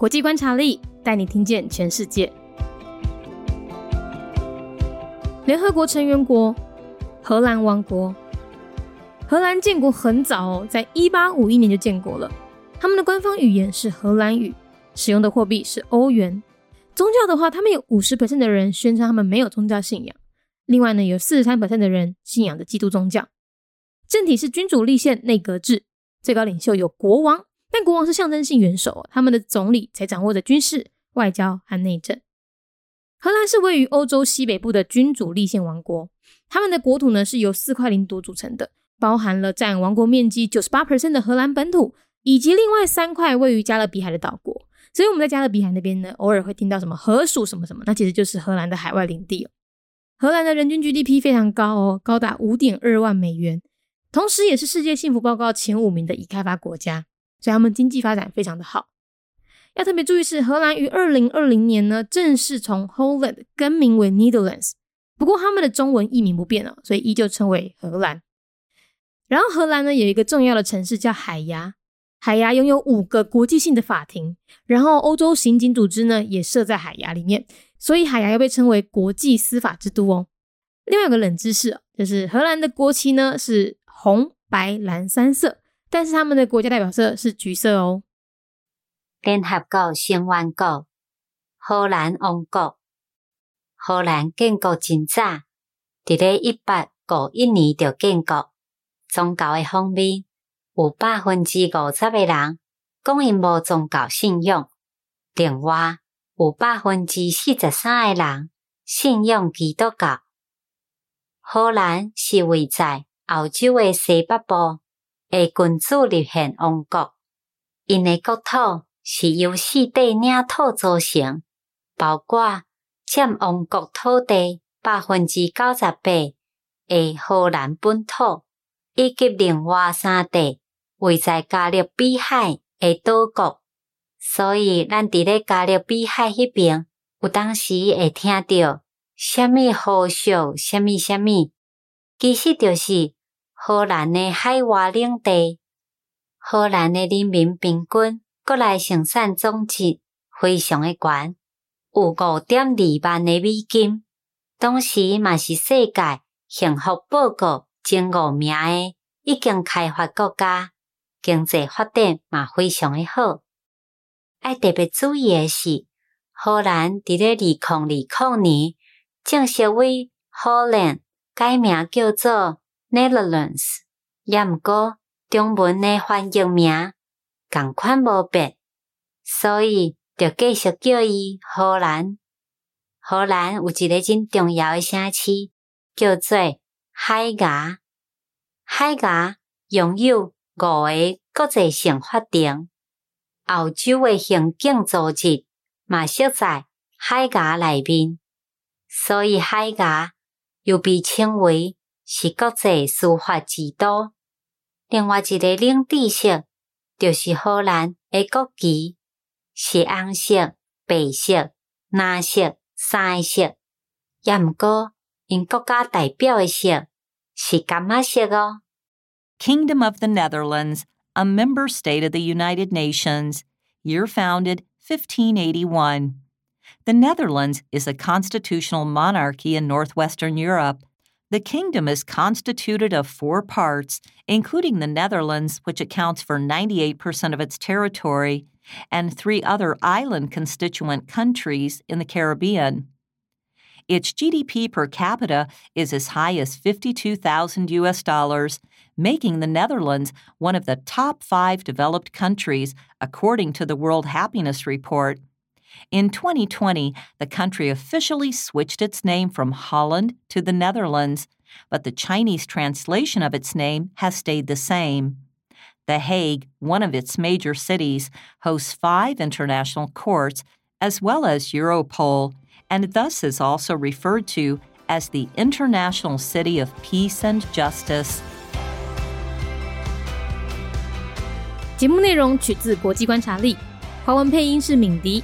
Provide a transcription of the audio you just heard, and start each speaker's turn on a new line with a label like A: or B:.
A: 国际观察力带你听见全世界。联合国成员国荷兰王国，荷兰建国很早哦，在一八五一年就建国了。他们的官方语言是荷兰语，使用的货币是欧元。宗教的话，他们有五十 percent 的人宣称他们没有宗教信仰，另外呢，有四十三 percent 的人信仰的基督宗教。政体是君主立宪内阁制，最高领袖有国王，但国王是象征性元首，他们的总理才掌握着军事、外交和内政。荷兰是位于欧洲西北部的君主立宪王国，他们的国土呢是由四块领土组成的，包含了占王国面积九十八 percent 的荷兰本土，以及另外三块位于加勒比海的岛国。所以我们在加勒比海那边呢，偶尔会听到什么荷属什么什么，那其实就是荷兰的海外领地哦。荷兰的人均 GDP 非常高哦，高达五点二万美元，同时也是世界幸福报告前五名的已开发国家，所以他们经济发展非常的好。要特别注意是，荷兰于二零二零年呢正式从 Holland 更名为 Netherlands，不过他们的中文译名不变哦，所以依旧称为荷兰。然后荷兰呢有一个重要的城市叫海牙，海牙拥有五个国际性的法庭，然后欧洲刑警组织呢也设在海牙里面，所以海牙又被称为国际司法之都哦。另外有个冷知识，就是荷兰的国旗呢是红、白、蓝三色，但是他们的国家代表色是橘色哦。
B: 联合国成员国荷兰王国，荷兰建国真早，伫咧一八五一年就建国。宗教诶方面，有百分之五十诶人讲因无宗教信仰，另外有百分之四十三诶人信仰基督教。荷兰是位在欧洲诶西北部诶君主立宪王国，因诶国土。是由四块领土组成，包括占王国土地百分之九十八诶荷兰本土，以及另外三地位在加勒比海诶岛国。所以，咱伫咧加勒比海迄边，有当时会听到虾米荷属、虾米虾米，其实就是荷兰的海外领地。荷兰的人民平均。国内生产总值非常诶悬，有五点二万诶美金，同时嘛是世界幸福报告前五名诶已经开发国家，经济发展嘛非常诶好。爱特别注意诶是，荷兰伫咧二零二零年正式为荷兰改名叫做 Netherlands，也毋过中文诶翻译名。共款无变，所以就继续叫伊荷兰。荷兰有一个真重要诶城市，叫做海牙。海牙拥有五个国际性法庭，澳洲诶刑警组织嘛设在海牙内面，所以海牙又被称为是国际司法之都。另外一个领地色。就是荷兰的国旗是红色、白色、蓝色三色，也毋过因国家代表诶色是干嘛色哦。
C: Kingdom of the Netherlands, a member state of the United Nations, year founded 1581. The Netherlands is a constitutional monarchy in northwestern Europe the kingdom is constituted of four parts, including the Netherlands, which accounts for 98% of its territory, and three other island constituent countries in the Caribbean. Its GDP per capita is as high as 52,000 US dollars, making the Netherlands one of the top five developed countries according to the World Happiness Report. In 2020, the country officially switched its name from Holland to the Netherlands, but the Chinese translation of its name has stayed the same. The Hague, one of its major cities, hosts five international courts as well as Europol, and thus is also referred to as the International City of Peace and Justice.
A: 节目内容取自国际观察力，华文配音是敏迪。